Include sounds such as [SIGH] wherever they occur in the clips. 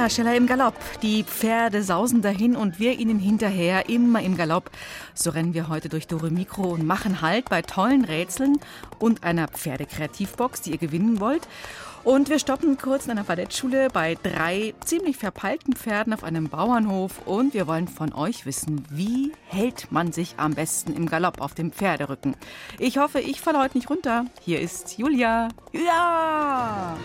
Hey, schneller, schneller im Galopp. Die Pferde sausen dahin und wir ihnen hinterher, immer im Galopp. So rennen wir heute durch Dore Mikro und machen Halt bei tollen Rätseln und einer Pferdekreativbox, die ihr gewinnen wollt. Und wir stoppen kurz in einer Ballettschule bei drei ziemlich verpeilten Pferden auf einem Bauernhof und wir wollen von euch wissen, wie hält man sich am besten im Galopp auf dem Pferderücken. Ich hoffe, ich falle heute nicht runter. Hier ist Julia. Ja!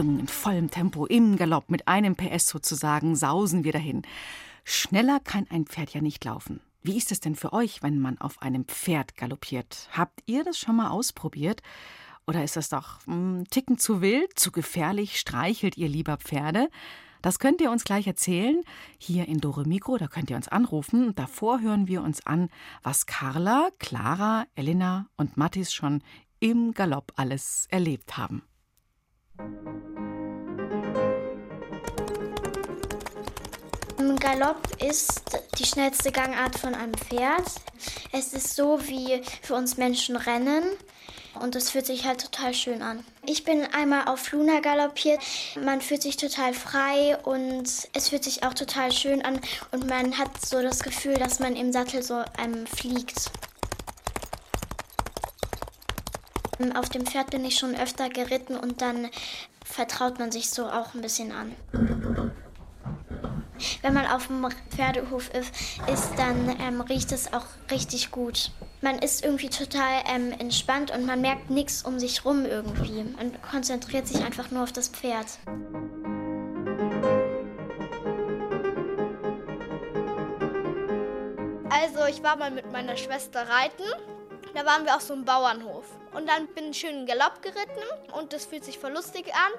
In vollem Tempo, im Galopp, mit einem PS sozusagen, sausen wir dahin. Schneller kann ein Pferd ja nicht laufen. Wie ist es denn für euch, wenn man auf einem Pferd galoppiert? Habt ihr das schon mal ausprobiert? Oder ist das doch ein Ticken zu wild, zu gefährlich? Streichelt ihr lieber Pferde? Das könnt ihr uns gleich erzählen, hier in Dore Mikro, da könnt ihr uns anrufen. Davor hören wir uns an, was Carla, Clara, Elena und Mattis schon im Galopp alles erlebt haben. Galopp ist die schnellste Gangart von einem Pferd. Es ist so wie für uns Menschen Rennen und es fühlt sich halt total schön an. Ich bin einmal auf Luna galoppiert. Man fühlt sich total frei und es fühlt sich auch total schön an und man hat so das Gefühl, dass man im Sattel so einem fliegt. Auf dem Pferd bin ich schon öfter geritten und dann vertraut man sich so auch ein bisschen an. Wenn man auf dem Pferdehof ist, ist dann ähm, riecht es auch richtig gut. Man ist irgendwie total ähm, entspannt und man merkt nichts um sich rum irgendwie. Man konzentriert sich einfach nur auf das Pferd. Also ich war mal mit meiner Schwester reiten. Da waren wir auf so einem Bauernhof. Und dann bin ich schön in Galopp geritten und das fühlt sich voll lustig an.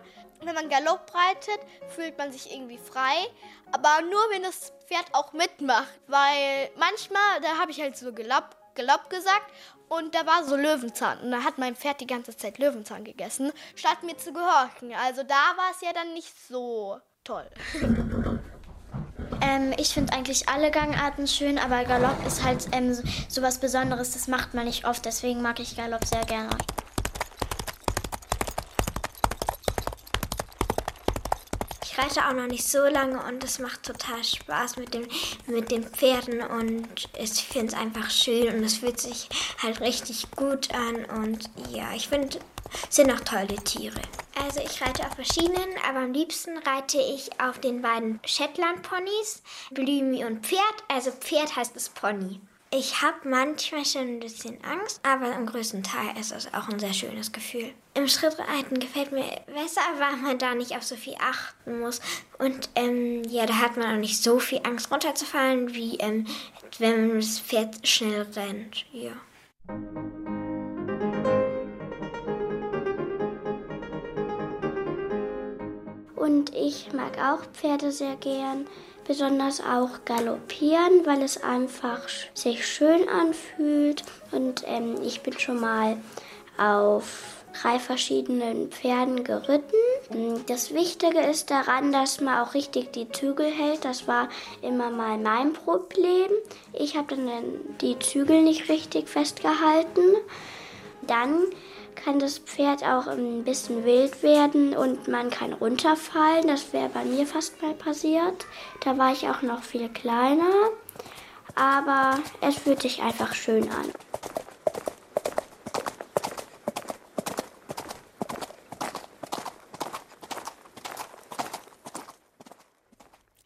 Wenn man Galopp reitet, fühlt man sich irgendwie frei. Aber nur, wenn das Pferd auch mitmacht. Weil manchmal, da habe ich halt so Galopp, Galopp gesagt und da war so Löwenzahn. Und da hat mein Pferd die ganze Zeit Löwenzahn gegessen, statt mir zu gehorchen. Also da war es ja dann nicht so toll. [LAUGHS] Ähm, ich finde eigentlich alle Gangarten schön, aber Galopp ist halt ähm, so was Besonderes, das macht man nicht oft. Deswegen mag ich Galopp sehr gerne. Ich reite auch noch nicht so lange und es macht total Spaß mit, dem, mit den Pferden und ich finde es einfach schön und es fühlt sich halt richtig gut an und ja, ich finde, es sind auch tolle Tiere. Also ich reite auf verschiedenen, aber am liebsten reite ich auf den beiden Shetland-Ponys, Blümi und Pferd. Also Pferd heißt es Pony. Ich habe manchmal schon ein bisschen Angst, aber im größten Teil ist es auch ein sehr schönes Gefühl. Im Schrittreiten gefällt mir besser, weil man da nicht auf so viel achten muss. Und ähm, ja, da hat man auch nicht so viel Angst runterzufallen, wie ähm, wenn das Pferd schnell rennt. Ja. Und ich mag auch Pferde sehr gern, besonders auch galoppieren, weil es einfach sich schön anfühlt. Und ähm, ich bin schon mal auf drei verschiedenen Pferden geritten. Das Wichtige ist daran, dass man auch richtig die Zügel hält. Das war immer mal mein Problem. Ich habe dann die Zügel nicht richtig festgehalten. Dann kann das Pferd auch ein bisschen wild werden und man kann runterfallen. Das wäre bei mir fast mal passiert. Da war ich auch noch viel kleiner. Aber es fühlt sich einfach schön an.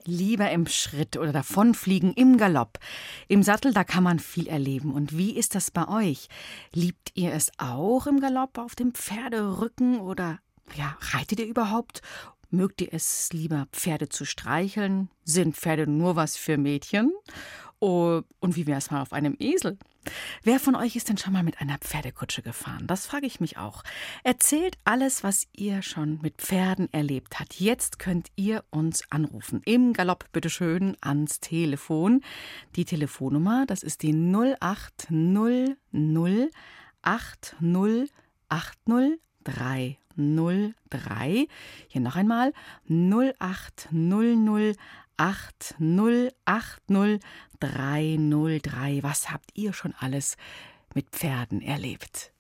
Lieber im Schritt oder davonfliegen im Galopp. Im Sattel, da kann man viel erleben. Und wie ist das bei euch? Liebt ihr es auch im Galopp auf dem Pferderücken oder ja, reitet ihr überhaupt? Mögt ihr es lieber, Pferde zu streicheln? Sind Pferde nur was für Mädchen? Oh, und wie wäre es mal auf einem Esel? Wer von euch ist denn schon mal mit einer Pferdekutsche gefahren? Das frage ich mich auch. Erzählt alles, was ihr schon mit Pferden erlebt habt. Jetzt könnt ihr uns anrufen. Im Galopp bitteschön ans Telefon. Die Telefonnummer, das ist die 0800 80 80 303. Hier noch einmal 0800 8080 303. Was habt ihr schon alles mit Pferden erlebt?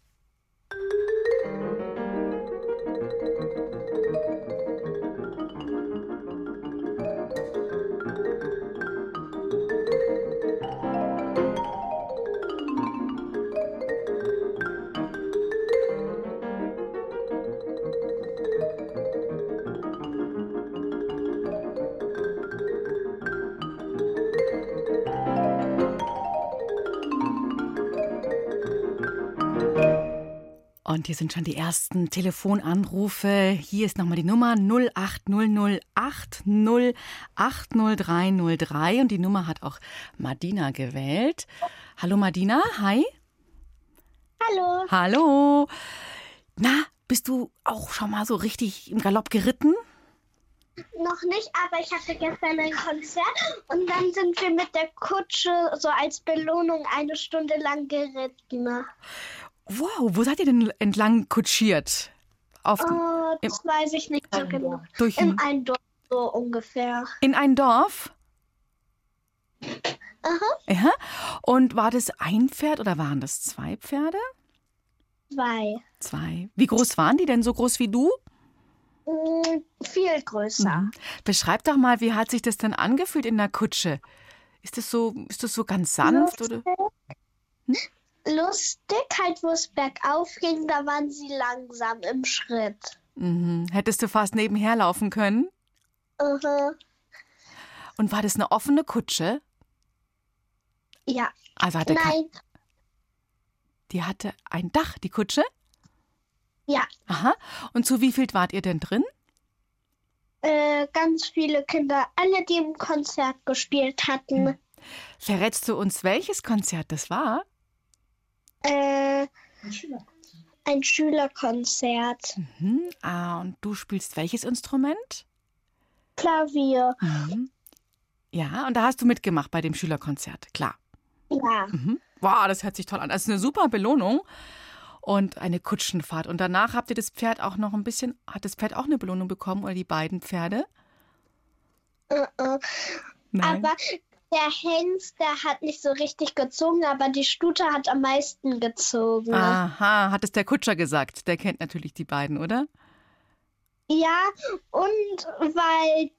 Und hier sind schon die ersten Telefonanrufe. Hier ist nochmal die Nummer 080080800303 und die Nummer hat auch Madina gewählt. Hallo Madina, hi. Hallo. Hallo. Na, bist du auch schon mal so richtig im Galopp geritten? Noch nicht, aber ich hatte gestern ein Konzert und dann sind wir mit der Kutsche so als Belohnung eine Stunde lang geritten. Wow, wo seid ihr denn entlang kutschiert? Auf, Oh, das weiß ich nicht so genau. durch In ein Dorf so ungefähr. in ein Dorf? Aha, Ja. Und war das ein Pferd oder waren das zwei Pferde? zwei. Zwei. Wie groß waren die denn? So groß wie du? Mm, viel größer. Beschreib doch mal, wie hat sich das denn angefühlt in der Kutsche? Ist das so, ist das so ganz sanft oder? Lustig, halt wo es bergauf ging, da waren sie langsam im Schritt. Mhm. Hättest du fast nebenher laufen können? Aha. Und war das eine offene Kutsche? Ja, Also hatte nein, die hatte ein Dach, die Kutsche? ja. Aha. Und zu wie viel wart ihr denn drin? Äh, ganz viele Kinder, alle, die im Konzert gespielt hatten. Verrätst du uns, welches Konzert das war? Äh, ein Schülerkonzert. Mhm. Ah, und du spielst welches Instrument? Klavier. Mhm. Ja, und da hast du mitgemacht bei dem Schülerkonzert, klar. Ja. Mhm. Wow, das hört sich toll an. Das ist eine super Belohnung. Und eine Kutschenfahrt. Und danach habt ihr das Pferd auch noch ein bisschen, hat das Pferd auch eine Belohnung bekommen oder die beiden Pferde? Äh, äh. Nein. Aber der Hengst, der hat nicht so richtig gezogen, aber die Stute hat am meisten gezogen. Aha, hat es der Kutscher gesagt. Der kennt natürlich die beiden, oder? Ja, und weil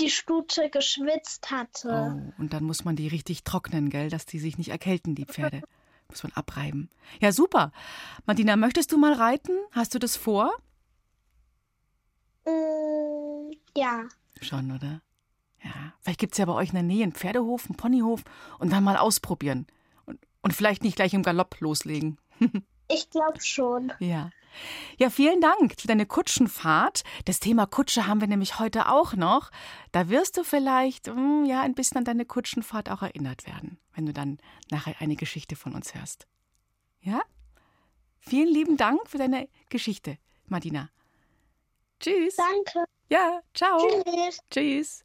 die Stute geschwitzt hatte. Oh, und dann muss man die richtig trocknen, gell, dass die sich nicht erkälten, die Pferde. [LAUGHS] Muss man abreiben. Ja, super. Martina, möchtest du mal reiten? Hast du das vor? Mm, ja. Schon, oder? Ja. Vielleicht gibt es ja bei euch in der Nähe einen Pferdehof, einen Ponyhof und dann mal ausprobieren. Und, und vielleicht nicht gleich im Galopp loslegen. [LAUGHS] Ich glaube schon. Ja. Ja, vielen Dank für deine Kutschenfahrt. Das Thema Kutsche haben wir nämlich heute auch noch. Da wirst du vielleicht hm, ja ein bisschen an deine Kutschenfahrt auch erinnert werden, wenn du dann nachher eine Geschichte von uns hörst. Ja? Vielen lieben Dank für deine Geschichte, Martina. Tschüss. Danke. Ja, ciao. Tschüss. Tschüss.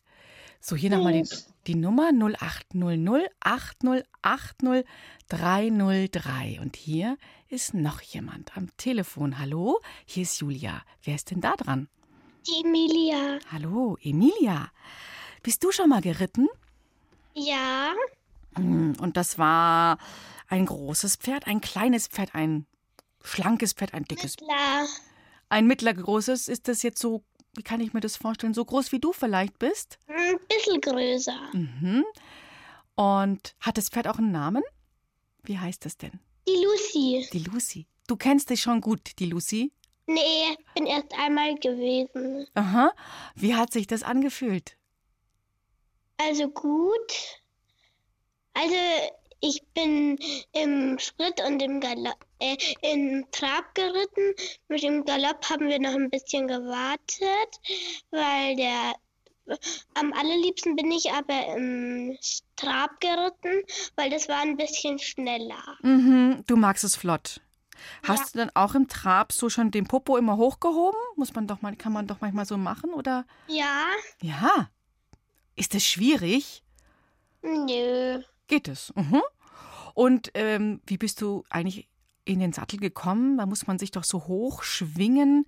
So, hier nochmal die, die Nummer 0800 8080 303. Und hier ist noch jemand am Telefon. Hallo, hier ist Julia. Wer ist denn da dran? Die Emilia. Hallo, Emilia. Bist du schon mal geritten? Ja. Hm, Und das war ein großes Pferd, ein kleines Pferd, ein schlankes Pferd, ein dickes. Klar. Ein mittlergroßes. Ist das jetzt so, wie kann ich mir das vorstellen, so groß wie du vielleicht bist? Ein bisschen größer. Mhm. Und hat das Pferd auch einen Namen? Wie heißt das denn? Die Lucy. Die Lucy. Du kennst dich schon gut, die Lucy. Nee, bin erst einmal gewesen. Aha. Wie hat sich das angefühlt? Also gut. Also Ich bin im Schritt und im Galopp, äh, im Trab geritten. Mit dem Galopp haben wir noch ein bisschen gewartet, weil der am allerliebsten bin ich aber im Trab geritten, weil das war ein bisschen schneller. Mhm, du magst es flott. Hast du dann auch im Trab so schon den Popo immer hochgehoben? Muss man doch mal, kann man doch manchmal so machen, oder? Ja, Ja. Ist das schwierig? nö. Geht es. Mhm. Und ähm, wie bist du eigentlich in den Sattel gekommen? Da muss man sich doch so hoch schwingen.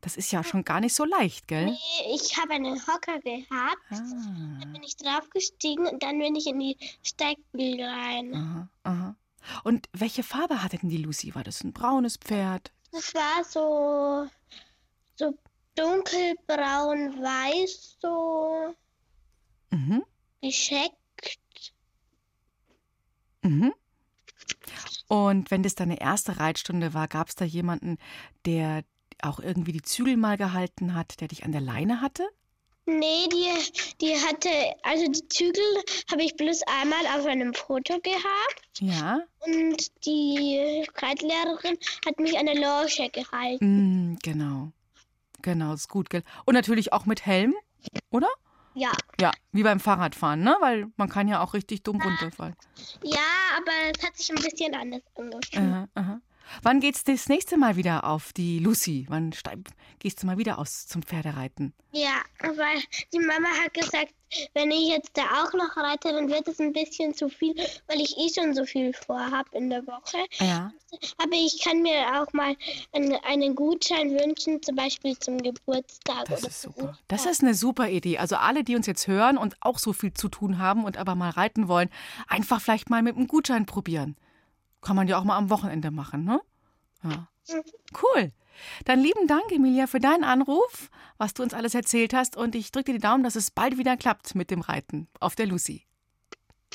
Das ist ja schon gar nicht so leicht, gell? Ich habe einen Hocker gehabt, Ah. dann bin ich draufgestiegen und dann bin ich in die Steigbügel rein. Aha, aha. Und welche Farbe hatte denn die Lucy? War das ein braunes Pferd? Das war so, so dunkelbraun, weiß, so Mhm. gescheckt. Mhm. Und wenn das deine erste Reitstunde war, gab es da jemanden, der auch irgendwie die Zügel mal gehalten hat, der dich an der Leine hatte? Nee, die, die hatte, also die Zügel habe ich bloß einmal auf einem Foto gehabt Ja. und die Reitlehrerin hat mich an der Loge gehalten. Mm, genau. Genau, ist gut, gell? Und natürlich auch mit Helm, oder? Ja. Ja, wie beim Fahrradfahren, ne? Weil man kann ja auch richtig dumm runterfallen. Ja, aber es hat sich ein bisschen anders angefühlt. Aha, aha. Wann geht's das nächste Mal wieder auf die Lucy? Wann gehst du mal wieder aus zum Pferdereiten? Ja, weil die Mama hat gesagt, wenn ich jetzt da auch noch reite, dann wird es ein bisschen zu viel, weil ich eh schon so viel vorhab in der Woche. Ja. Aber ich kann mir auch mal einen, einen Gutschein wünschen, zum Beispiel zum Geburtstag. Das oder ist super. Das ist eine super Idee. Also alle, die uns jetzt hören und auch so viel zu tun haben und aber mal reiten wollen, einfach vielleicht mal mit einem Gutschein probieren. Kann man ja auch mal am Wochenende machen, ne? Ja. Cool. Dann lieben Dank, Emilia, für deinen Anruf, was du uns alles erzählt hast. Und ich drücke dir die Daumen, dass es bald wieder klappt mit dem Reiten auf der Lucy.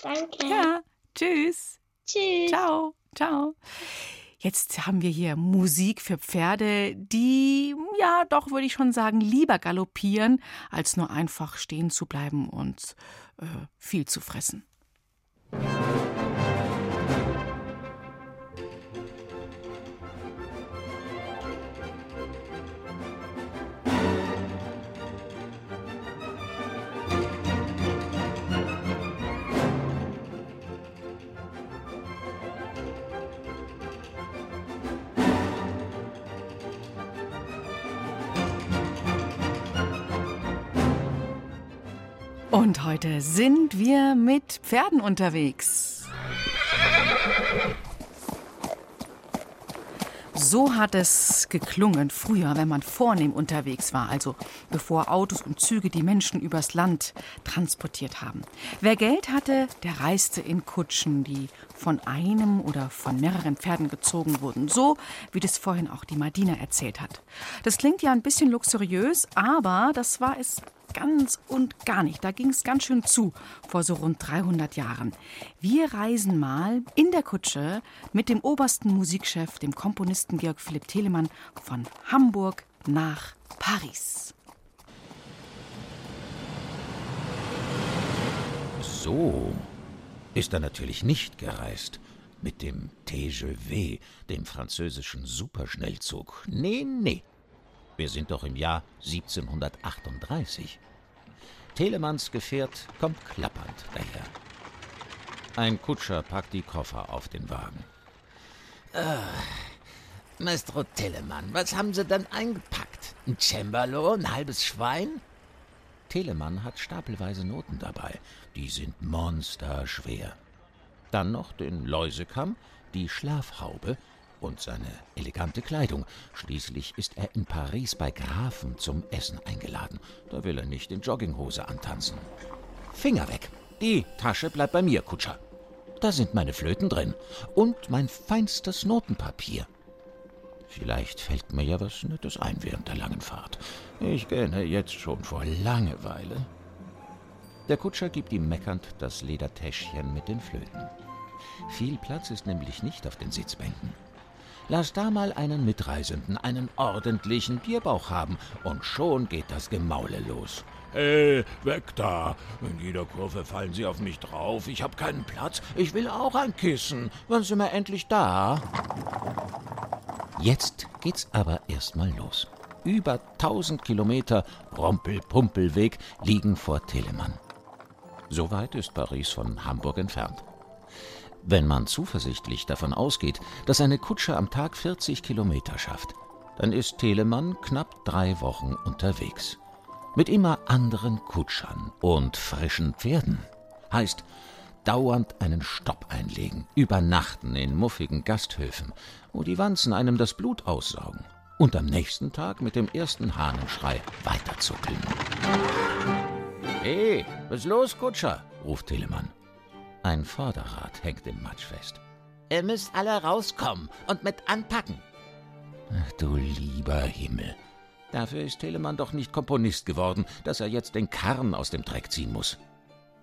Danke. Ja, tschüss. Tschüss. Ciao, ciao. Jetzt haben wir hier Musik für Pferde, die, ja, doch würde ich schon sagen, lieber galoppieren, als nur einfach stehen zu bleiben und äh, viel zu fressen. Und heute sind wir mit Pferden unterwegs. So hat es geklungen früher, wenn man vornehm unterwegs war, also bevor Autos und Züge die Menschen übers Land transportiert haben. Wer Geld hatte, der reiste in Kutschen, die von einem oder von mehreren Pferden gezogen wurden, so wie das vorhin auch die Madina erzählt hat. Das klingt ja ein bisschen luxuriös, aber das war es ganz und gar nicht. Da ging es ganz schön zu vor so rund 300 Jahren. Wir reisen mal in der Kutsche mit dem obersten Musikchef, dem Komponisten Georg Philipp Telemann von Hamburg nach Paris. So ist er natürlich nicht gereist. Mit dem TGV, dem französischen Superschnellzug. Nee, nee. Wir sind doch im Jahr 1738. Telemanns Gefährt kommt klappernd daher. Ein Kutscher packt die Koffer auf den Wagen. Ah, Maestro Telemann, was haben Sie denn eingepackt? Ein Cembalo, ein halbes Schwein? Telemann hat stapelweise Noten dabei. Die sind monsterschwer. Dann noch den Läusekamm, die Schlafhaube und seine elegante Kleidung. Schließlich ist er in Paris bei Grafen zum Essen eingeladen. Da will er nicht in Jogginghose antanzen. Finger weg. Die Tasche bleibt bei mir, Kutscher. Da sind meine Flöten drin und mein feinstes Notenpapier. Vielleicht fällt mir ja was Nettes ein während der langen Fahrt. Ich gähne jetzt schon vor Langeweile. Der Kutscher gibt ihm meckernd das Ledertäschchen mit den Flöten. Viel Platz ist nämlich nicht auf den Sitzbänken. Lass da mal einen Mitreisenden einen ordentlichen Bierbauch haben und schon geht das Gemaule los. Hey, weg da! In jeder Kurve fallen Sie auf mich drauf. Ich habe keinen Platz. Ich will auch ein Kissen. Wann sind wir endlich da? Jetzt geht's aber erstmal los. Über 1000 Kilometer Rompel-Pumpelweg liegen vor Telemann. So weit ist Paris von Hamburg entfernt. Wenn man zuversichtlich davon ausgeht, dass eine Kutsche am Tag 40 Kilometer schafft, dann ist Telemann knapp drei Wochen unterwegs. Mit immer anderen Kutschern und frischen Pferden. Heißt, dauernd einen Stopp einlegen, übernachten in muffigen Gasthöfen, wo die Wanzen einem das Blut aussaugen und am nächsten Tag mit dem ersten Hahnenschrei weiterzuckeln. Hey, was ist los, Kutscher? ruft Telemann. Ein Vorderrad hängt im Matsch fest. Ihr müsst alle rauskommen und mit anpacken. Ach du lieber Himmel. Dafür ist Telemann doch nicht Komponist geworden, dass er jetzt den Karren aus dem Dreck ziehen muss.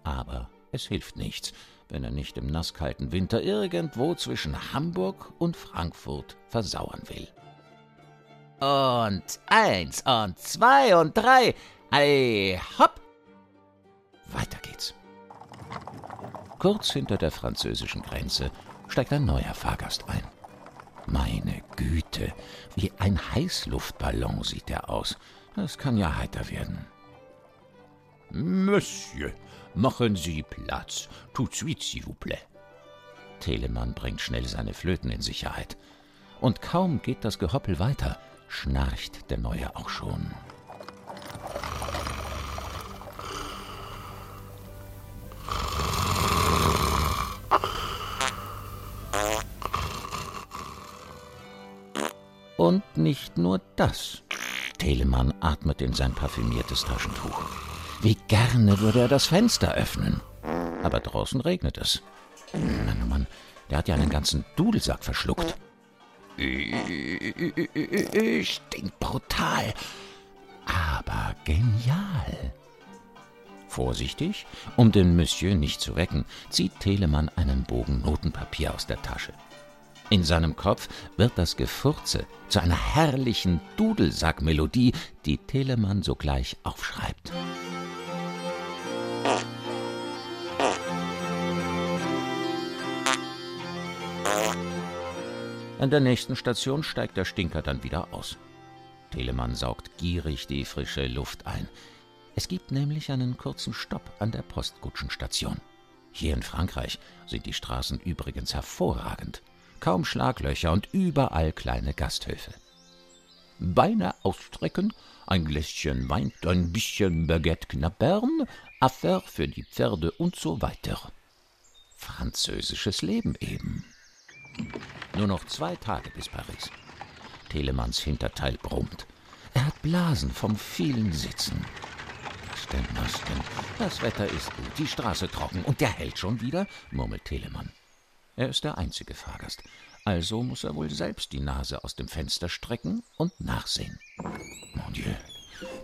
Aber es hilft nichts, wenn er nicht im nasskalten Winter irgendwo zwischen Hamburg und Frankfurt versauern will. Und eins und zwei und drei. Ei, hopp! Weiter geht's. Kurz hinter der französischen Grenze steigt ein neuer Fahrgast ein. Meine Güte, wie ein Heißluftballon sieht er aus. Das kann ja heiter werden. Monsieur, machen Sie Platz. Tout de suite, s'il vous plaît. Telemann bringt schnell seine Flöten in Sicherheit. Und kaum geht das Gehoppel weiter, schnarcht der Neue auch schon. Und nicht nur das. Telemann atmet in sein parfümiertes Taschentuch. Wie gerne würde er das Fenster öffnen. Aber draußen regnet es. Mann, oh Mann, der hat ja einen ganzen Dudelsack verschluckt. Stinkt brutal, aber genial. Vorsichtig, um den Monsieur nicht zu wecken, zieht Telemann einen Bogen Notenpapier aus der Tasche. In seinem Kopf wird das Gefurze zu einer herrlichen Dudelsackmelodie, die Telemann sogleich aufschreibt. An der nächsten Station steigt der Stinker dann wieder aus. Telemann saugt gierig die frische Luft ein. Es gibt nämlich einen kurzen Stopp an der Postkutschenstation. Hier in Frankreich sind die Straßen übrigens hervorragend kaum Schlaglöcher und überall kleine Gasthöfe. Beine ausstrecken, ein Gläschen Wein, ein bisschen Baguette knabbern, Affaire für die Pferde und so weiter. Französisches Leben eben. Nur noch zwei Tage bis Paris. Telemanns Hinterteil brummt. Er hat Blasen vom vielen Sitzen. Was denn, was denn? Das Wetter ist gut, die Straße trocken und der hält schon wieder, murmelt Telemann. Er ist der einzige Fahrgast. Also muss er wohl selbst die Nase aus dem Fenster strecken und nachsehen. Mon Dieu,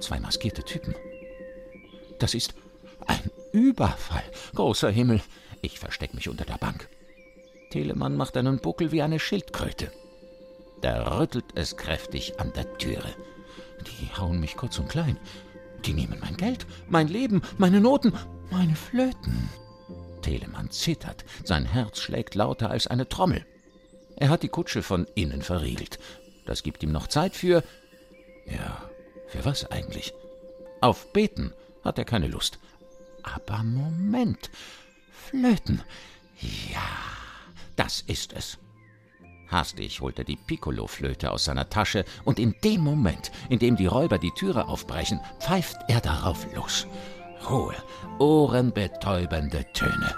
zwei maskierte Typen. Das ist ein Überfall. Großer Himmel. Ich versteck mich unter der Bank. Telemann macht einen Buckel wie eine Schildkröte. Da rüttelt es kräftig an der Türe. Die hauen mich kurz und klein. Die nehmen mein Geld, mein Leben, meine Noten, meine Flöten. Telemann zittert, sein Herz schlägt lauter als eine Trommel. Er hat die Kutsche von innen verriegelt. Das gibt ihm noch Zeit für. Ja, für was eigentlich? Auf Beten hat er keine Lust. Aber Moment. Flöten. Ja, das ist es. Hastig holt er die Piccolo-Flöte aus seiner Tasche und in dem Moment, in dem die Räuber die Türe aufbrechen, pfeift er darauf los hohe, ohrenbetäubende Töne.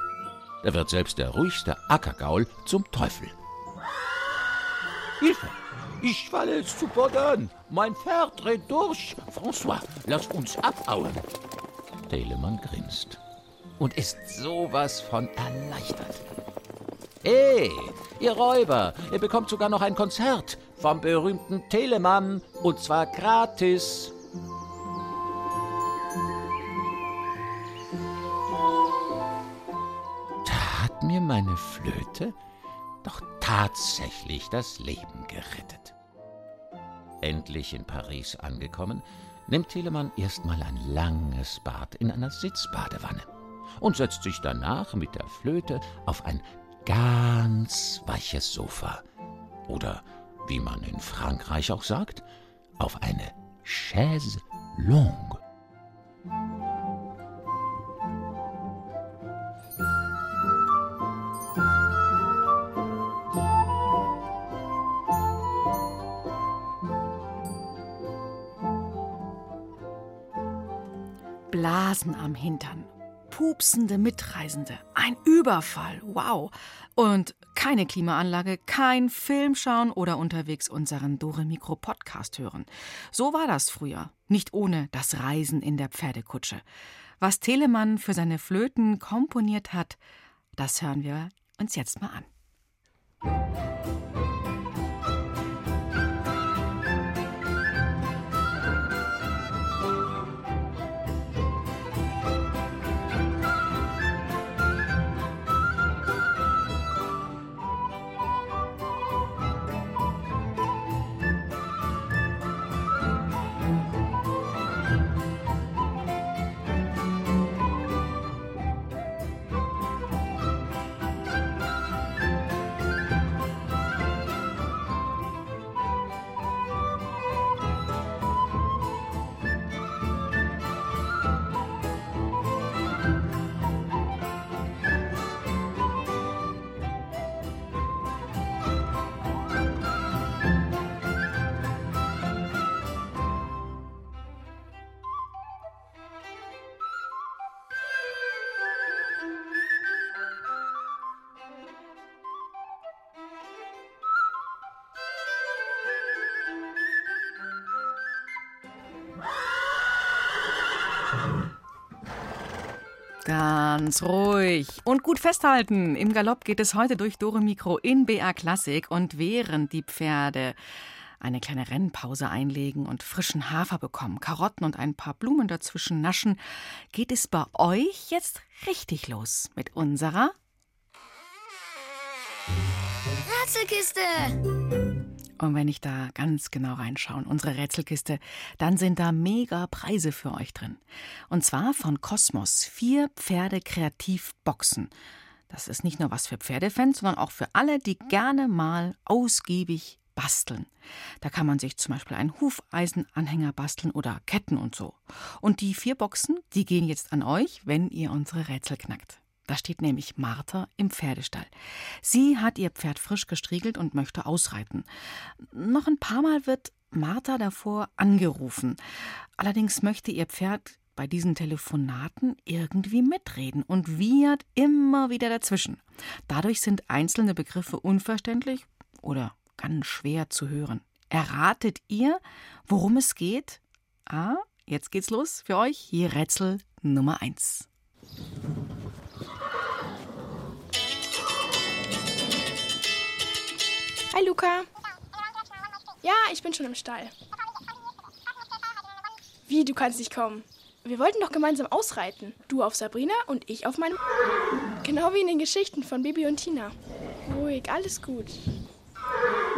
Da wird selbst der ruhigste Ackergaul zum Teufel. Hilfe! Ich falle zu Boden! Mein Pferd dreht durch! François, lass uns abhauen! Telemann grinst und ist sowas von erleichtert. Hey, ihr Räuber, ihr bekommt sogar noch ein Konzert vom berühmten Telemann und zwar gratis. mir meine Flöte doch tatsächlich das Leben gerettet. Endlich in Paris angekommen, nimmt Telemann erstmal ein langes Bad in einer Sitzbadewanne und setzt sich danach mit der Flöte auf ein ganz weiches Sofa. Oder, wie man in Frankreich auch sagt, auf eine Chaise longue. Blasen am Hintern, pupsende Mitreisende, ein Überfall, wow. Und keine Klimaanlage, kein Film schauen oder unterwegs unseren Dore Mikro Podcast hören. So war das früher, nicht ohne das Reisen in der Pferdekutsche. Was Telemann für seine Flöten komponiert hat, das hören wir uns jetzt mal an. Ganz ruhig und gut festhalten. Im Galopp geht es heute durch Dore Mikro in BR Klassik und während die Pferde eine kleine Rennpause einlegen und frischen Hafer bekommen, Karotten und ein paar Blumen dazwischen naschen, geht es bei euch jetzt richtig los mit unserer Rätselkiste! Und wenn ich da ganz genau reinschaue, unsere Rätselkiste, dann sind da mega Preise für euch drin. Und zwar von Kosmos vier Pferde-Kreativboxen. Das ist nicht nur was für Pferdefans, sondern auch für alle, die gerne mal ausgiebig basteln. Da kann man sich zum Beispiel einen Hufeisenanhänger basteln oder Ketten und so. Und die vier Boxen, die gehen jetzt an euch, wenn ihr unsere Rätsel knackt. Da steht nämlich Martha im Pferdestall. Sie hat ihr Pferd frisch gestriegelt und möchte ausreiten. Noch ein paar Mal wird Martha davor angerufen. Allerdings möchte ihr Pferd bei diesen Telefonaten irgendwie mitreden und wiehert immer wieder dazwischen. Dadurch sind einzelne Begriffe unverständlich oder ganz schwer zu hören. Erratet ihr, worum es geht? Ah, jetzt geht's los für euch. Hier Rätsel Nummer 1. Hi Luca. Ja, ich bin schon im Stall. Wie, du kannst nicht kommen? Wir wollten doch gemeinsam ausreiten. Du auf Sabrina und ich auf meinem... Genau wie in den Geschichten von Bibi und Tina. Ruhig, alles gut.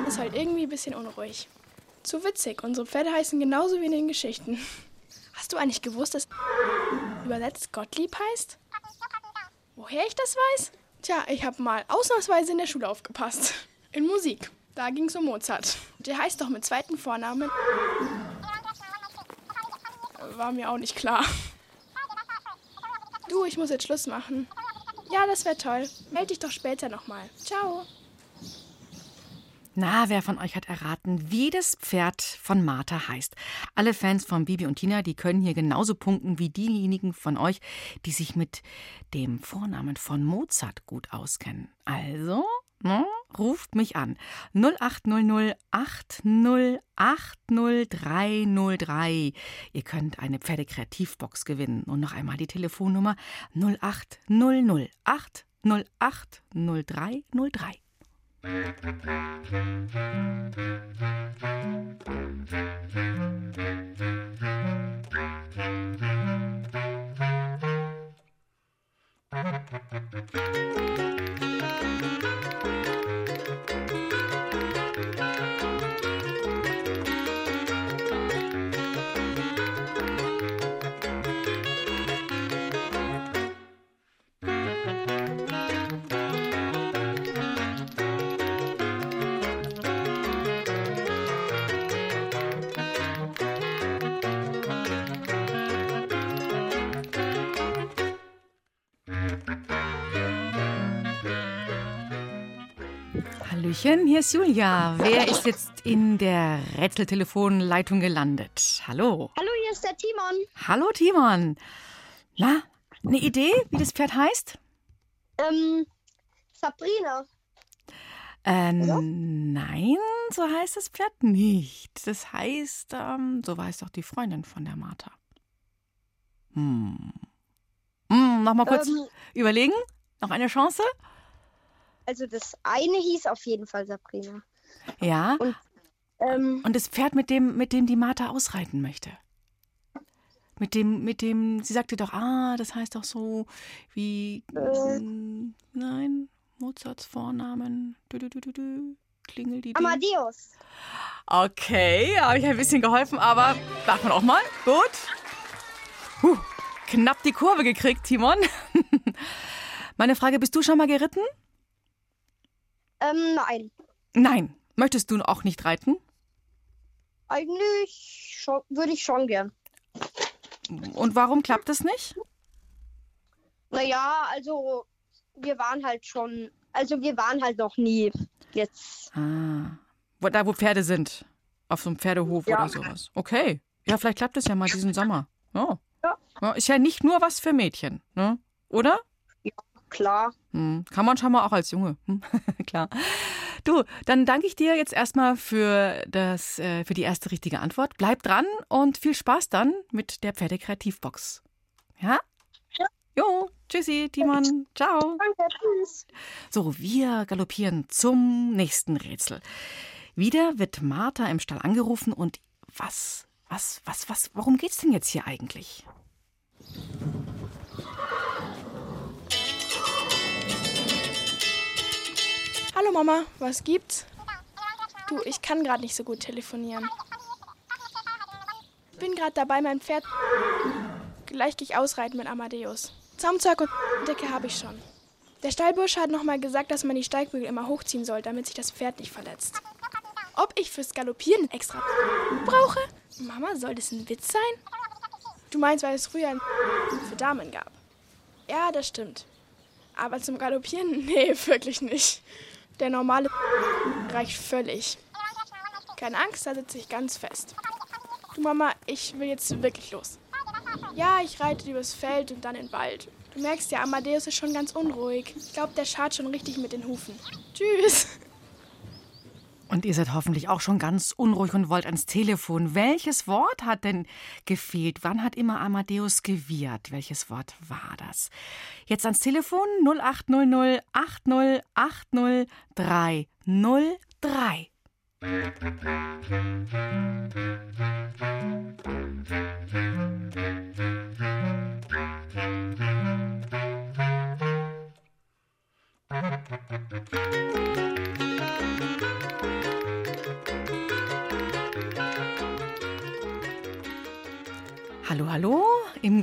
Ist halt irgendwie ein bisschen unruhig. Zu witzig, unsere Pferde heißen genauso wie in den Geschichten. Hast du eigentlich gewusst, dass übersetzt Gottlieb heißt? Woher ich das weiß? Tja, ich habe mal ausnahmsweise in der Schule aufgepasst. In Musik. Da ging es um Mozart. Der heißt doch mit zweiten Vornamen. War mir auch nicht klar. Du, ich muss jetzt Schluss machen. Ja, das wäre toll. Meld dich doch später nochmal. Ciao. Na, wer von euch hat erraten, wie das Pferd von Martha heißt? Alle Fans von Bibi und Tina, die können hier genauso punkten wie diejenigen von euch, die sich mit dem Vornamen von Mozart gut auskennen. Also, ne, ruft mich an. 0800 8080303. Ihr könnt eine Pferdekreativbox gewinnen. Und noch einmal die Telefonnummer 0800 8080303. Musik Thank you. Hallöchen, hier ist Julia. Wer ist jetzt in der Rätseltelefonleitung gelandet? Hallo. Hallo, hier ist der Timon. Hallo, Timon. Na, eine Idee, wie das Pferd heißt? Ähm, Sabrina. Äh, nein, so heißt das Pferd nicht. Das heißt, ähm, so weiß doch die Freundin von der Martha. Hm. Hm, noch mal kurz Ähm. überlegen. Noch eine Chance? Also das eine hieß auf jeden Fall Sabrina. Ja. Ähm, Und das Pferd, mit dem, mit dem die Martha ausreiten möchte. Mit dem, mit dem, sie sagte doch, ah, das heißt doch so wie, mm, nein, Mozarts Vornamen, du, du, du, du, klingel die. Amadeus. Okay, habe ich ein bisschen geholfen, aber darf man auch mal. Gut. Puh, knapp die Kurve gekriegt, Timon. [LAUGHS] Meine Frage, bist du schon mal geritten? Ähm, nein. Nein. Möchtest du auch nicht reiten? Eigentlich schon, würde ich schon gern. Und warum klappt es nicht? Naja, also wir waren halt schon, also wir waren halt noch nie jetzt. Ah. Da, wo Pferde sind. Auf so einem Pferdehof Ja. oder sowas. Okay. Ja, vielleicht klappt es ja mal diesen [LAUGHS] Sommer. Ja. Ja. Ja, Ist ja nicht nur was für Mädchen, ne? Oder? Klar. Hm, kann man schon mal auch als Junge. Hm, [LAUGHS] Klar. Du, dann danke ich dir jetzt erstmal für, das, äh, für die erste richtige Antwort. Bleib dran und viel Spaß dann mit der Pferdekreativbox. Ja? Ja. Jo, tschüssi, Timon. Ciao. Danke, tschüss. So, wir galoppieren zum nächsten Rätsel. Wieder wird Martha im Stall angerufen und was, was, was, was, worum geht's denn jetzt hier eigentlich? Hallo Mama, was gibt's? Du, ich kann gerade nicht so gut telefonieren. Bin gerade dabei, mein Pferd. Gleich gehe ich ausreiten mit Amadeus. Zaumzeug und Decke habe ich schon. Der Stallbursche hat nochmal gesagt, dass man die Steigbügel immer hochziehen soll, damit sich das Pferd nicht verletzt. Ob ich fürs Galoppieren extra brauche? Mama, soll das ein Witz sein? Du meinst, weil es früher ein für Damen gab? Ja, das stimmt. Aber zum Galoppieren? [LAUGHS] Nee, wirklich nicht. Der normale reicht völlig. Keine Angst, da sitze ich ganz fest. Du Mama, ich will jetzt wirklich los. Ja, ich reite übers Feld und dann in den Wald. Du merkst ja, Amadeus ist schon ganz unruhig. Ich glaube, der schart schon richtig mit den Hufen. Tschüss. Und ihr seid hoffentlich auch schon ganz unruhig und wollt ans Telefon. Welches Wort hat denn gefehlt? Wann hat immer Amadeus gewirrt? Welches Wort war das? Jetzt ans Telefon 0800 80 80 303.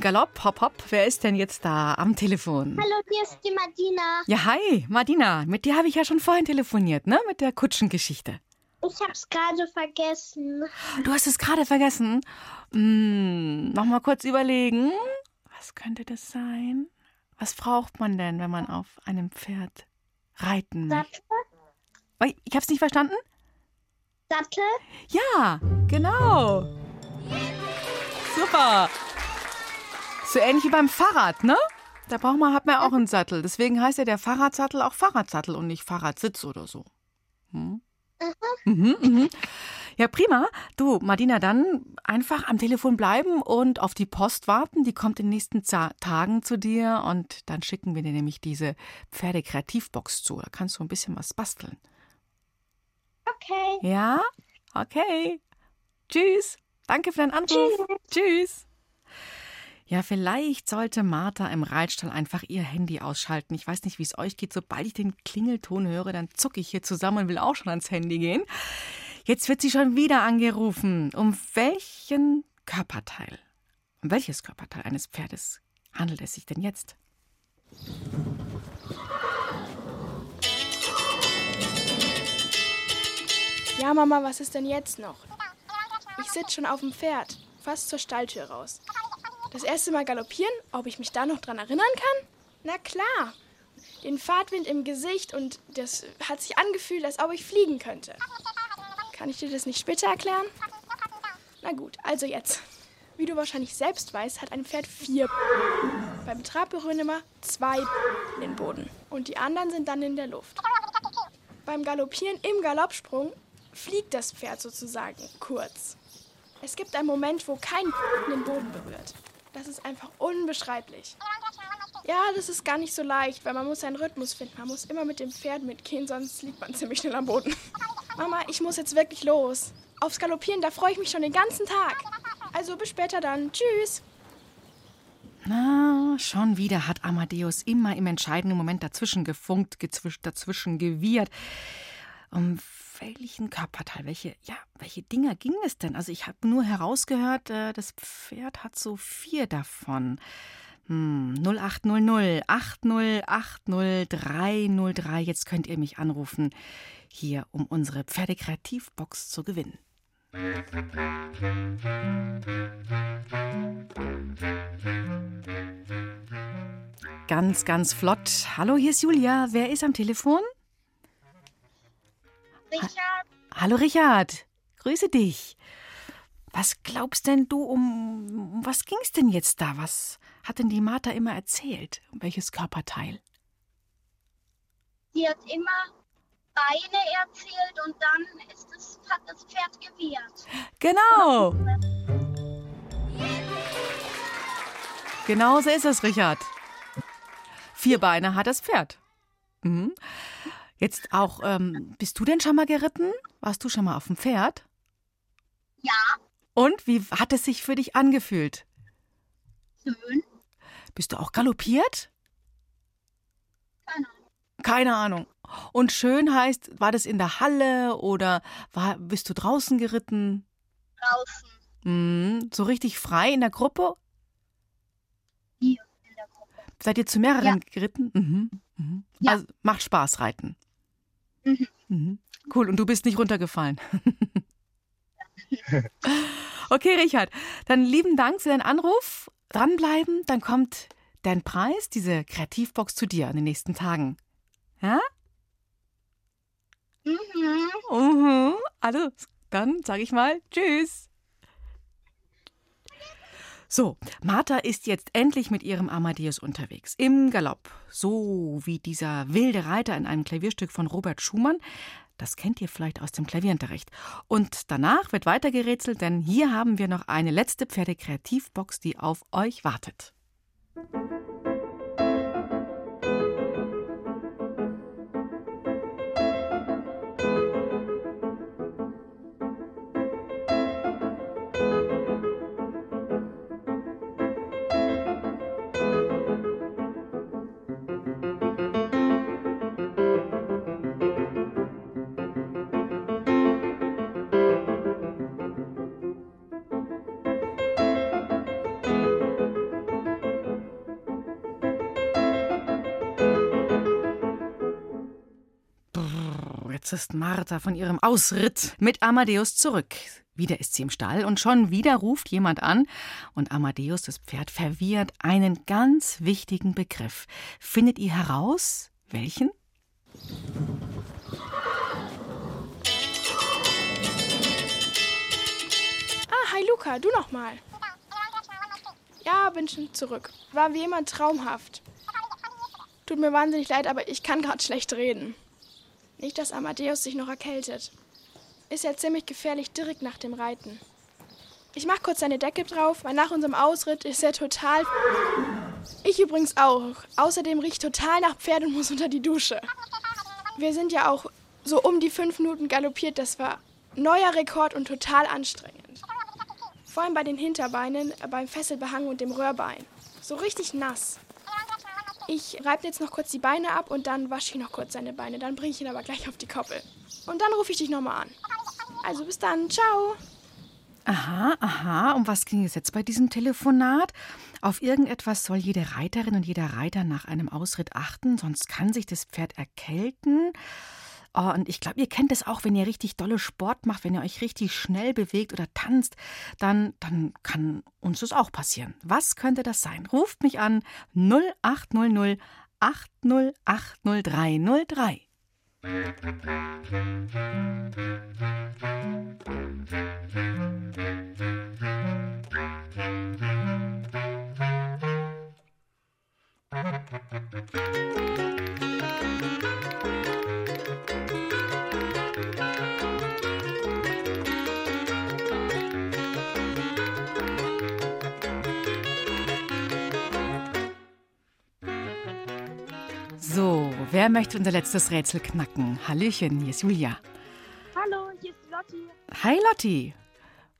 Galopp, hopp, hopp. Wer ist denn jetzt da am Telefon? Hallo, hier ist die Martina. Ja, hi, Martina. Mit dir habe ich ja schon vorhin telefoniert, ne? Mit der Kutschengeschichte. Ich hab's gerade vergessen. Du hast es gerade vergessen. Hm, noch mal kurz überlegen. Was könnte das sein? Was braucht man denn, wenn man auf einem Pferd reiten möchte? Sattel? Ich habe es nicht verstanden? Sattel? Ja, genau. Super. So ähnlich wie beim Fahrrad, ne? Da braucht man, hat man auch einen Sattel. Deswegen heißt ja der Fahrradsattel auch Fahrradsattel und nicht Fahrradsitz oder so. Hm? Mhm, mhm. Ja, prima. Du, Martina, dann einfach am Telefon bleiben und auf die Post warten. Die kommt in den nächsten Za Tagen zu dir und dann schicken wir dir nämlich diese Pferdekreativbox zu. Da kannst du ein bisschen was basteln. Okay. Ja? Okay. Tschüss. Danke für deinen Anruf. Tschüss. Ja, vielleicht sollte Martha im Reitstall einfach ihr Handy ausschalten. Ich weiß nicht, wie es euch geht. Sobald ich den Klingelton höre, dann zucke ich hier zusammen und will auch schon ans Handy gehen. Jetzt wird sie schon wieder angerufen. Um welchen Körperteil, um welches Körperteil eines Pferdes handelt es sich denn jetzt? Ja, Mama, was ist denn jetzt noch? Ich sitze schon auf dem Pferd, fast zur Stalltür raus. Das erste Mal galoppieren, ob ich mich da noch dran erinnern kann? Na klar. Den Fahrtwind im Gesicht und das hat sich angefühlt, als ob ich fliegen könnte. Kann ich dir das nicht später erklären? Na gut, also jetzt. Wie du wahrscheinlich selbst weißt, hat ein Pferd vier. Beim Trab berühren immer zwei den Boden und die anderen sind dann in der Luft. Beim Galoppieren im Galoppsprung fliegt das Pferd sozusagen kurz. Es gibt einen Moment, wo kein den Boden berührt. Das ist einfach unbeschreiblich. Ja, das ist gar nicht so leicht, weil man muss seinen Rhythmus finden. Man muss immer mit dem Pferd mitgehen, sonst liegt man [LAUGHS] ziemlich schnell am Boden. Mama, ich muss jetzt wirklich los. Aufs Galoppieren, da freue ich mich schon den ganzen Tag. Also bis später dann. Tschüss. Na, schon wieder hat Amadeus immer im entscheidenden Moment dazwischen gefunkt, gezwischt, dazwischen gewirrt. Um welchen Körperteil, welche, ja, welche Dinger ging es denn? Also ich habe nur herausgehört, äh, das Pferd hat so vier davon. Hm, 0800 8080303. Jetzt könnt ihr mich anrufen, hier, um unsere Pferdekreativbox zu gewinnen. Ganz, ganz flott. Hallo, hier ist Julia. Wer ist am Telefon? Richard. Ha Hallo, Richard. Grüße dich. Was glaubst denn du, um, um was ging es denn jetzt da? Was hat denn die Martha immer erzählt? Um welches Körperteil? Sie hat immer Beine erzählt und dann ist das, hat das Pferd gewehrt. Genau. Genau so ist es, Richard. Vier Beine hat das Pferd. Mhm. Jetzt auch, ähm, bist du denn schon mal geritten? Warst du schon mal auf dem Pferd? Ja. Und wie hat es sich für dich angefühlt? Schön. Bist du auch galoppiert? Keine Ahnung. Keine Ahnung. Und schön heißt, war das in der Halle oder war, bist du draußen geritten? Draußen. Mhm. So richtig frei in der Gruppe? Hier in der Gruppe. Seid ihr zu mehreren ja. geritten? Mhm. Mhm. Ja. Also macht Spaß reiten. Mhm. Mhm. Cool. Und du bist nicht runtergefallen. [LAUGHS] okay, Richard. Dann lieben Dank für deinen Anruf. Dranbleiben, dann kommt dein Preis, diese Kreativbox, zu dir in den nächsten Tagen. Ja? Mhm. Mhm. Also, dann sage ich mal Tschüss. So, Martha ist jetzt endlich mit ihrem Amadeus unterwegs. Im Galopp. So wie dieser wilde Reiter in einem Klavierstück von Robert Schumann. Das kennt ihr vielleicht aus dem Klavierunterricht. Und danach wird weiter gerätselt, denn hier haben wir noch eine letzte Pferde-Kreativbox, die auf euch wartet. Jetzt ist Martha von ihrem Ausritt mit Amadeus zurück. Wieder ist sie im Stall und schon wieder ruft jemand an und Amadeus, das Pferd, verwirrt einen ganz wichtigen Begriff. Findet ihr heraus, welchen? Ah, hi Luca, du nochmal. Ja, bin schon zurück. War wie immer traumhaft. Tut mir wahnsinnig leid, aber ich kann gerade schlecht reden. Nicht, dass Amadeus sich noch erkältet. Ist ja ziemlich gefährlich direkt nach dem Reiten. Ich mach kurz seine Decke drauf, weil nach unserem Ausritt ist er total. Ich übrigens auch. Außerdem riecht total nach Pferd und muss unter die Dusche. Wir sind ja auch so um die fünf Minuten galoppiert. Das war neuer Rekord und total anstrengend. Vor allem bei den Hinterbeinen, beim Fesselbehang und dem Röhrbein. So richtig nass. Ich reibe jetzt noch kurz die Beine ab und dann wasche ich noch kurz seine Beine. Dann bringe ich ihn aber gleich auf die Koppel. Und dann rufe ich dich nochmal an. Also bis dann. Ciao. Aha, aha. Um was ging es jetzt bei diesem Telefonat? Auf irgendetwas soll jede Reiterin und jeder Reiter nach einem Ausritt achten, sonst kann sich das Pferd erkälten. Oh, und ich glaube, ihr kennt es auch, wenn ihr richtig dolle Sport macht, wenn ihr euch richtig schnell bewegt oder tanzt, dann, dann kann uns das auch passieren. Was könnte das sein? Ruft mich an 0800 8080303. So, wer möchte unser letztes Rätsel knacken? Hallöchen, hier ist Julia. Hallo, hier ist Lotti. Hi Lotti.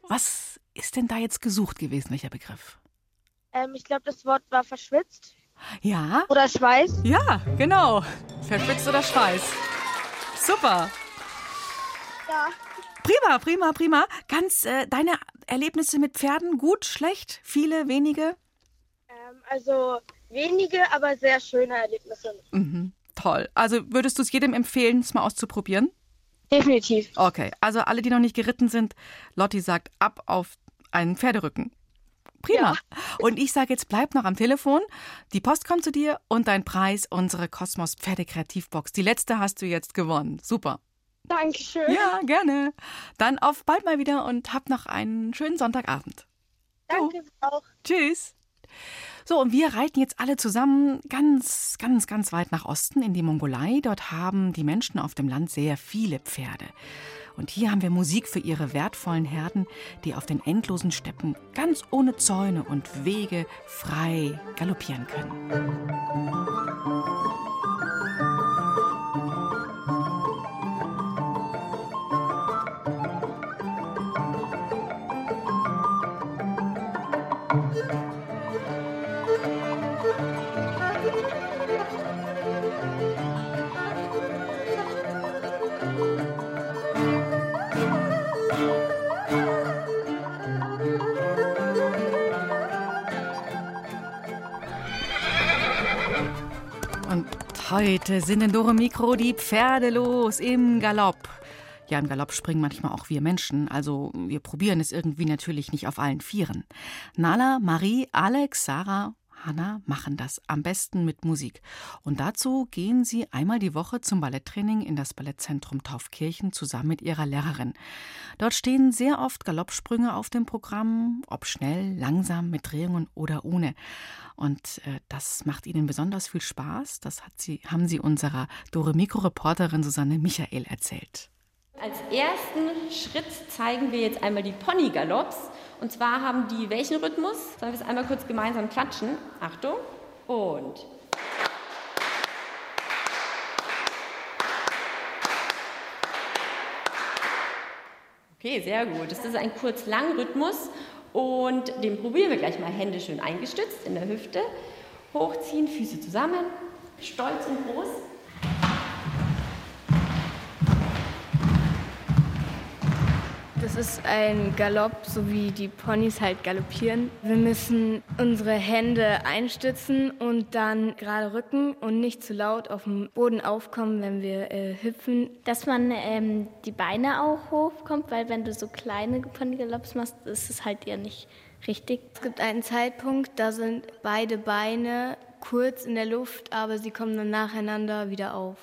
Was ist denn da jetzt gesucht gewesen, welcher Begriff? Ähm, ich glaube, das Wort war verschwitzt. Ja? Oder Schweiß? Ja, genau. Verschwitzt oder Schweiß. Super. Ja. Prima, prima, prima. Ganz äh, deine Erlebnisse mit Pferden gut, schlecht, viele, wenige? Ähm, also wenige, aber sehr schöne Erlebnisse. Mhm, toll. Also würdest du es jedem empfehlen, es mal auszuprobieren? Definitiv. Okay, also alle, die noch nicht geritten sind, Lotti sagt ab auf einen Pferderücken. Prima. [LAUGHS] Und ich sage jetzt, bleib noch am Telefon. Die Post kommt zu dir und dein Preis, unsere Kosmos Pferde Kreativbox. Die letzte hast du jetzt gewonnen. Super. Dankeschön. Ja, gerne. Dann auf bald mal wieder und hab noch einen schönen Sonntagabend. Danke auch. Tschüss. So, und wir reiten jetzt alle zusammen ganz, ganz, ganz weit nach Osten in die Mongolei. Dort haben die Menschen auf dem Land sehr viele Pferde. Und hier haben wir Musik für ihre wertvollen Herden, die auf den endlosen Steppen ganz ohne Zäune und Wege frei galoppieren können. Heute sind in Dore Mikro die Pferde los im Galopp. Ja, im Galopp springen manchmal auch wir Menschen, also wir probieren es irgendwie natürlich nicht auf allen Vieren. Nala, Marie, Alex, Sarah, Hanna machen das am besten mit Musik. Und dazu gehen sie einmal die Woche zum Balletttraining in das Ballettzentrum Taufkirchen zusammen mit ihrer Lehrerin. Dort stehen sehr oft Galoppsprünge auf dem Programm, ob schnell, langsam, mit Drehungen oder ohne. Und äh, das macht ihnen besonders viel Spaß. Das sie, haben sie unserer Dore Mikro-Reporterin Susanne Michael erzählt. Als ersten Schritt zeigen wir jetzt einmal die Ponygalopps. Und zwar haben die welchen Rhythmus? Sollen wir es einmal kurz gemeinsam klatschen? Achtung und. Okay, sehr gut. Das ist ein kurz-lang-Rhythmus und den probieren wir gleich mal. Hände schön eingestützt in der Hüfte. Hochziehen, Füße zusammen, stolz und groß. Das ist ein Galopp, so wie die Ponys halt galoppieren. Wir müssen unsere Hände einstützen und dann gerade rücken und nicht zu laut auf dem Boden aufkommen, wenn wir äh, hüpfen. Dass man ähm, die Beine auch hochkommt, weil wenn du so kleine Ponygalopps machst, ist es halt ja nicht richtig. Es gibt einen Zeitpunkt, da sind beide Beine kurz in der Luft, aber sie kommen dann nacheinander wieder auf.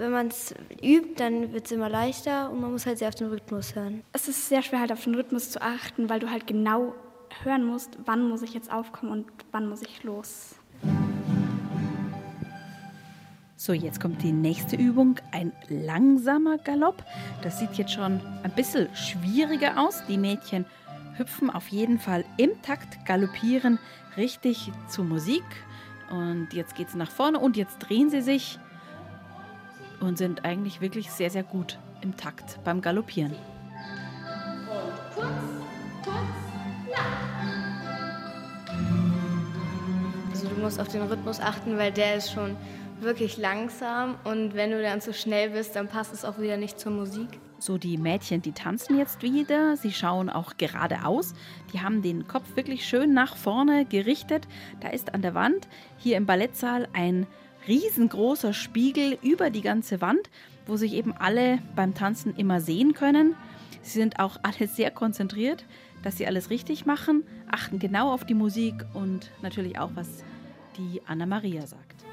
Wenn man es übt, dann wird es immer leichter und man muss halt sehr auf den Rhythmus hören. Es ist sehr schwer, halt auf den Rhythmus zu achten, weil du halt genau hören musst, wann muss ich jetzt aufkommen und wann muss ich los. So, jetzt kommt die nächste Übung, ein langsamer Galopp. Das sieht jetzt schon ein bisschen schwieriger aus. Die Mädchen hüpfen auf jeden Fall im Takt, galoppieren richtig zur Musik. Und jetzt geht es nach vorne und jetzt drehen sie sich und sind eigentlich wirklich sehr, sehr gut im Takt beim Galoppieren. Und kurz, kurz, ja. Also du musst auf den Rhythmus achten, weil der ist schon wirklich langsam und wenn du dann zu schnell bist, dann passt es auch wieder nicht zur Musik. So, die Mädchen, die tanzen jetzt wieder. Sie schauen auch geradeaus. Die haben den Kopf wirklich schön nach vorne gerichtet. Da ist an der Wand hier im Ballettsaal ein riesengroßer Spiegel über die ganze Wand, wo sich eben alle beim Tanzen immer sehen können. Sie sind auch [LAUGHS] alle sehr konzentriert, dass sie alles richtig machen, achten genau auf die Musik und natürlich auch, was die Anna Maria sagt.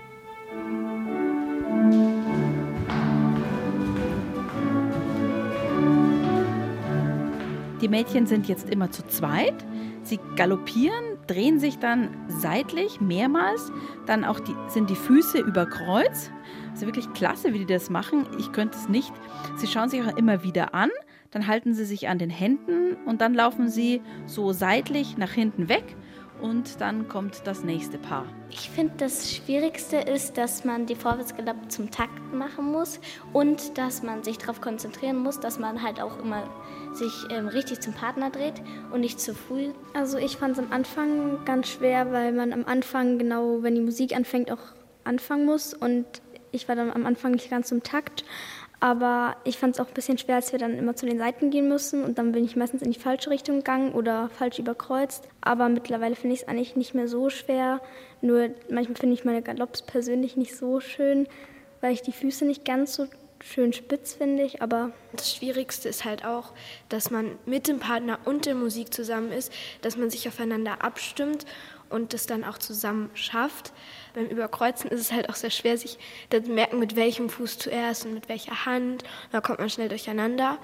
Die Mädchen sind jetzt immer zu zweit. Sie galoppieren, drehen sich dann seitlich mehrmals. Dann auch die, sind die Füße über Kreuz. Also wirklich klasse, wie die das machen. Ich könnte es nicht. Sie schauen sich auch immer wieder an. Dann halten sie sich an den Händen und dann laufen sie so seitlich nach hinten weg und dann kommt das nächste Paar. Ich finde, das Schwierigste ist, dass man die Vorwärtsgalopp zum Takt machen muss und dass man sich darauf konzentrieren muss, dass man halt auch immer sich ähm, richtig zum Partner dreht und nicht zu früh. Also ich fand es am Anfang ganz schwer, weil man am Anfang genau, wenn die Musik anfängt, auch anfangen muss und ich war dann am Anfang nicht ganz zum Takt. Aber ich fand es auch ein bisschen schwer, als wir dann immer zu den Seiten gehen müssen und dann bin ich meistens in die falsche Richtung gegangen oder falsch überkreuzt. Aber mittlerweile finde ich es eigentlich nicht mehr so schwer. Nur manchmal finde ich meine Galopps persönlich nicht so schön, weil ich die Füße nicht ganz so schön spitz finde aber das Schwierigste ist halt auch, dass man mit dem Partner und der Musik zusammen ist, dass man sich aufeinander abstimmt und das dann auch zusammen schafft. Beim Überkreuzen ist es halt auch sehr schwer, sich zu merken, mit welchem Fuß zuerst und mit welcher Hand. Da kommt man schnell durcheinander.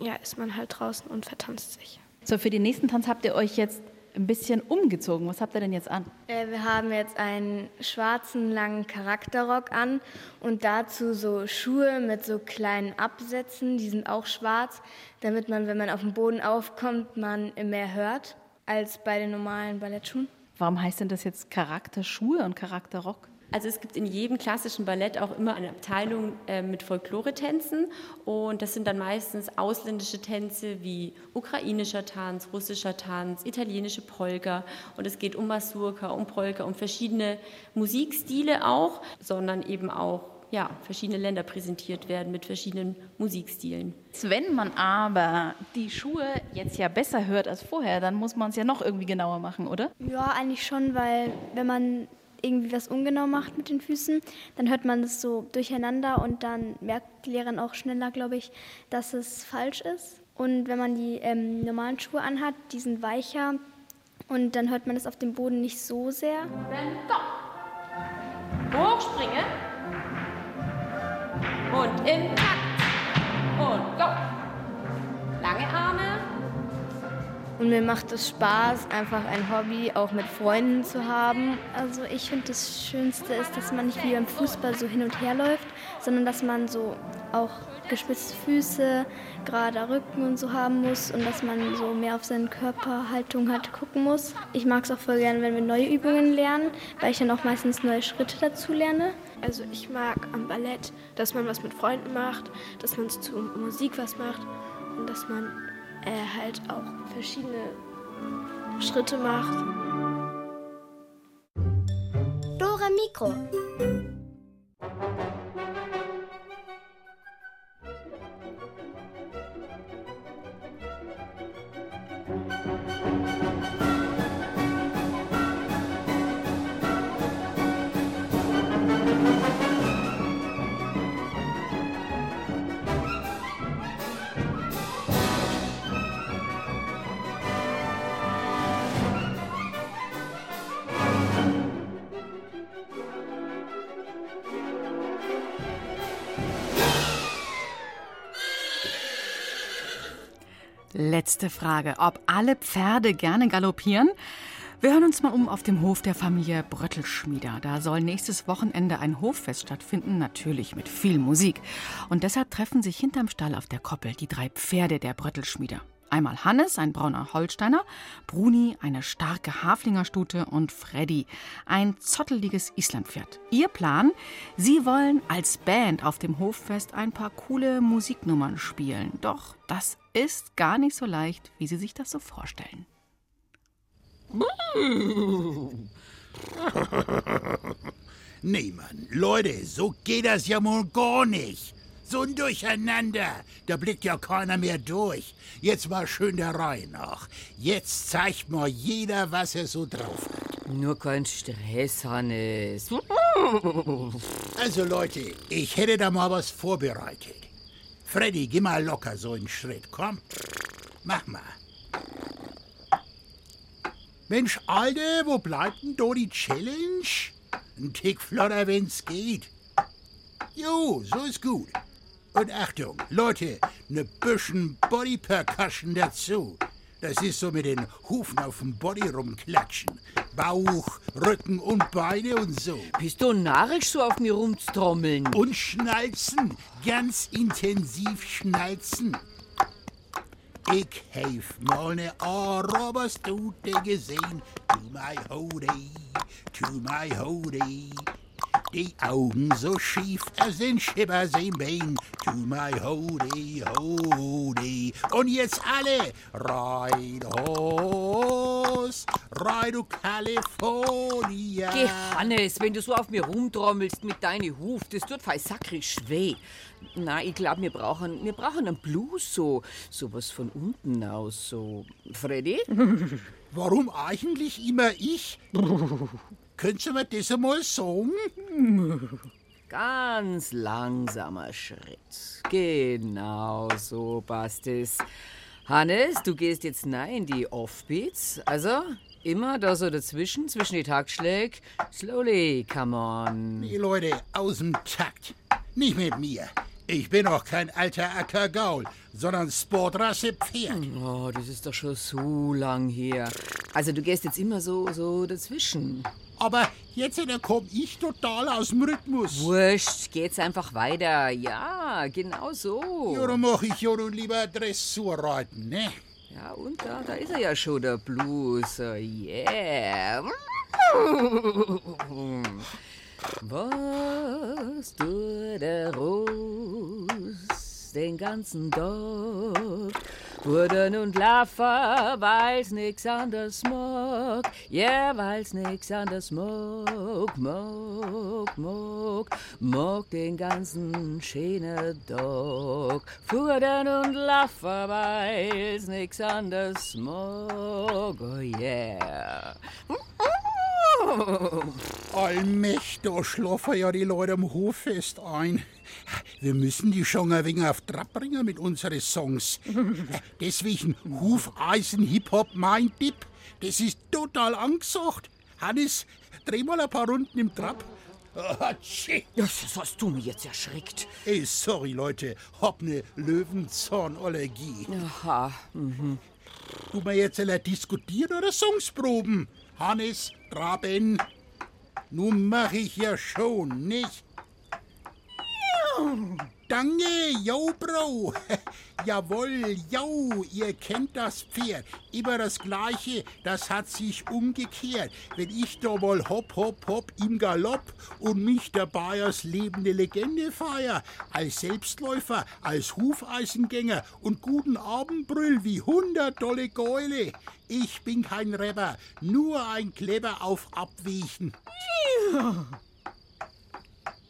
Ja, ist man halt draußen und vertanzt sich. So, für den nächsten Tanz habt ihr euch jetzt ein bisschen umgezogen. Was habt ihr denn jetzt an? Äh, wir haben jetzt einen schwarzen, langen Charakterrock an und dazu so Schuhe mit so kleinen Absätzen, die sind auch schwarz, damit man, wenn man auf dem Boden aufkommt, man mehr hört als bei den normalen Ballettschuhen. Warum heißt denn das jetzt Charakterschuhe und Charakterrock? Also es gibt in jedem klassischen Ballett auch immer eine Abteilung äh, mit Folklore-Tänzen und das sind dann meistens ausländische Tänze wie ukrainischer Tanz, russischer Tanz, italienische Polka und es geht um Masurka, um Polka, um verschiedene Musikstile auch, sondern eben auch ja, verschiedene Länder präsentiert werden mit verschiedenen Musikstilen. Wenn man aber die Schuhe jetzt ja besser hört als vorher, dann muss man es ja noch irgendwie genauer machen, oder? Ja, eigentlich schon, weil wenn man irgendwie was ungenau macht mit den Füßen, dann hört man das so durcheinander und dann merkt die Lehrerin auch schneller, glaube ich, dass es falsch ist. Und wenn man die ähm, normalen Schuhe anhat, die sind weicher und dann hört man es auf dem Boden nicht so sehr. Wenn Hochspringen. Und im Takt. Und go. Lange Arme. Und mir macht es Spaß, einfach ein Hobby auch mit Freunden zu haben. Also ich finde, das Schönste ist, dass man nicht wie beim Fußball so hin und her läuft, sondern dass man so auch gespitzte Füße, gerader Rücken und so haben muss und dass man so mehr auf seine Körperhaltung halt gucken muss. Ich mag es auch voll gerne, wenn wir neue Übungen lernen, weil ich dann auch meistens neue Schritte dazu lerne. Also ich mag am Ballett, dass man was mit Freunden macht, dass man zu Musik was macht und dass man äh, halt auch verschiedene Schritte macht. Dora Mikro. Letzte Frage. Ob alle Pferde gerne galoppieren? Wir hören uns mal um auf dem Hof der Familie Bröttelschmieder. Da soll nächstes Wochenende ein Hoffest stattfinden, natürlich mit viel Musik. Und deshalb treffen sich hinterm Stall auf der Koppel die drei Pferde der Bröttelschmieder. Einmal Hannes, ein brauner Holsteiner, Bruni, eine starke Haflingerstute und Freddy, ein zotteliges Islandpferd. Ihr Plan? Sie wollen als Band auf dem Hoffest ein paar coole Musiknummern spielen. Doch das ist gar nicht so leicht, wie Sie sich das so vorstellen. [LAUGHS] Nee, Mann, Leute, so geht das ja wohl gar nicht. So ein Durcheinander, da blickt ja keiner mehr durch. Jetzt mal schön der Reihe nach. Jetzt zeigt mal jeder, was er so drauf hat. Nur kein Stress, Hannes. Also Leute, ich hätte da mal was vorbereitet. Freddy, geh mal locker so einen Schritt, komm. Mach mal. Mensch, Alter, wo bleibt denn da die Challenge? Ein Tick flotter, wenn's geht. Jo, so ist gut. Und Achtung, Leute, ne bisschen Body Percussion dazu. Das ist so mit den Hufen auf dem Body rumklatschen. Bauch, Rücken und Beine und so. Bist du narrisch, so auf mir rumzutrommeln? Und schnalzen, ganz intensiv schnalzen. Ich heif mal ne Arabastute gesehen. To my hoodie, to my hoodie. Die Augen so schief, es sind Schippers im Bein. To my hoodie, hoodie. Und jetzt alle, ride Horse, ride du California. Geh, Hannes, wenn du so auf mir rumtrommelst mit deinen Huf, das tut fei sakrisch weh. Na, ich glaube, wir brauchen, wir brauchen einen Blues, so, sowas von unten aus, so. Freddy? [LAUGHS] Warum eigentlich immer ich? Könntest du mir das einmal sagen? [LAUGHS] Ganz langsamer Schritt. Genau so passt es. Hannes, du gehst jetzt nein in die Offbeats. Also, immer da so dazwischen, zwischen die Taktschläge. Slowly, come on. Nee, Leute, aus dem Takt. Nicht mit mir. Ich bin auch kein alter Ackergaul, sondern Sportrasse Pferd. Oh, das ist doch schon so lang her. Also du gehst jetzt immer so, so dazwischen. Aber jetzt da komm ich total aus dem Rhythmus. Wurscht, geht's einfach weiter. Ja, genau so. Ja, dann mach ich ja nun lieber Dressurreiten, ne? Ja, und da, da ist er ja schon, der Blues. Oh, yeah. Was tut der Ruß den ganzen Tag? Wurden und Laffer, weil's nix anders mag. Ja, yeah, weil's nix anders mag, mag, mag, mag den ganzen schönen Tag. Wurden und Laffer, weil's nix anders mag, oh yeah. [LAUGHS] Allmächtig, da schlafen ja die Leute am Hof fest ein. Wir müssen die schon ein wenig auf Trab bringen mit unseren Songs. [LAUGHS] Deswegen Hufeisen Hip-Hop mein Tipp. Das ist total angesagt. Hannes, dreh mal ein paar Runden im Trab. Ja, das hast du mir jetzt erschreckt. Ey, sorry, Leute. Hab ne Löwenzahn-Allergie. Aha. Mhm. Du mal jetzt alle diskutieren oder Songs proben? Hannes, Traben. Nun mach ich ja schon, nicht? Danke, yo, Bro. [LAUGHS] Jawohl, yo, ihr kennt das Pferd. Immer das Gleiche, das hat sich umgekehrt. Wenn ich da mal hopp, hopp, hopp im Galopp und mich dabei als lebende Legende feier, als Selbstläufer, als Hufeisengänger und guten Abendbrüll wie hundert tolle Gäule. Ich bin kein Rapper, nur ein Kleber auf Abweichen.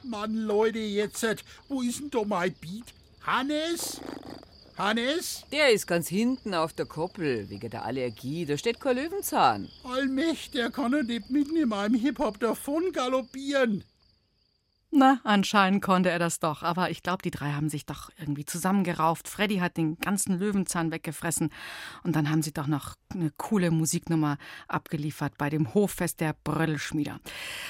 Mann, Leute, jetzt, wo ist denn da mein Beat? Hannes? Hannes? Der ist ganz hinten auf der Koppel, wegen der Allergie. Da steht kein Löwenzahn. Allmächtig, der kann ja nicht mitten in meinem Hip-Hop davon galoppieren. Na, anscheinend konnte er das doch. Aber ich glaube, die drei haben sich doch irgendwie zusammengerauft. Freddy hat den ganzen Löwenzahn weggefressen. Und dann haben sie doch noch eine coole Musiknummer abgeliefert bei dem Hoffest der Bröllschmieder.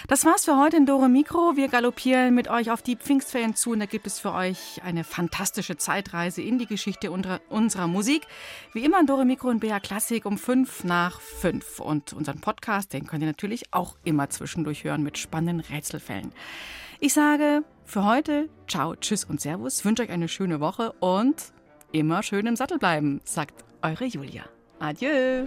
Das war's für heute in Dore Mikro. Wir galoppieren mit euch auf die Pfingstferien zu. Und da gibt es für euch eine fantastische Zeitreise in die Geschichte unserer Musik. Wie immer in Dore Mikro und BA Klassik um fünf nach fünf. Und unseren Podcast, den könnt ihr natürlich auch immer zwischendurch hören mit spannenden Rätselfällen. Ich sage für heute ciao, tschüss und servus, wünsche euch eine schöne Woche und immer schön im Sattel bleiben, sagt eure Julia. Adieu.